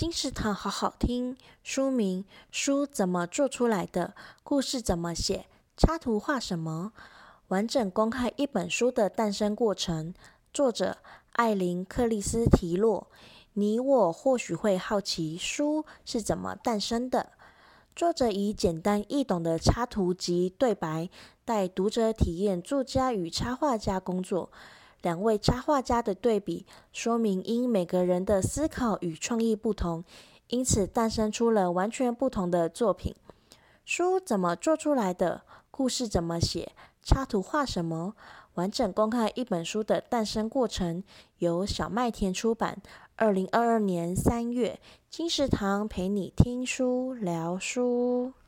金石堂好好听。书名：书怎么做出来的？故事怎么写？插图画什么？完整公开一本书的诞生过程。作者：艾琳·克里斯提洛。你我或许会好奇，书是怎么诞生的？作者以简单易懂的插图及对白，带读者体验作家与插画家工作。两位插画家的对比，说明因每个人的思考与创意不同，因此诞生出了完全不同的作品。书怎么做出来的？故事怎么写？插图画什么？完整公开一本书的诞生过程，由小麦田出版，二零二二年三月。金石堂陪你听书聊书。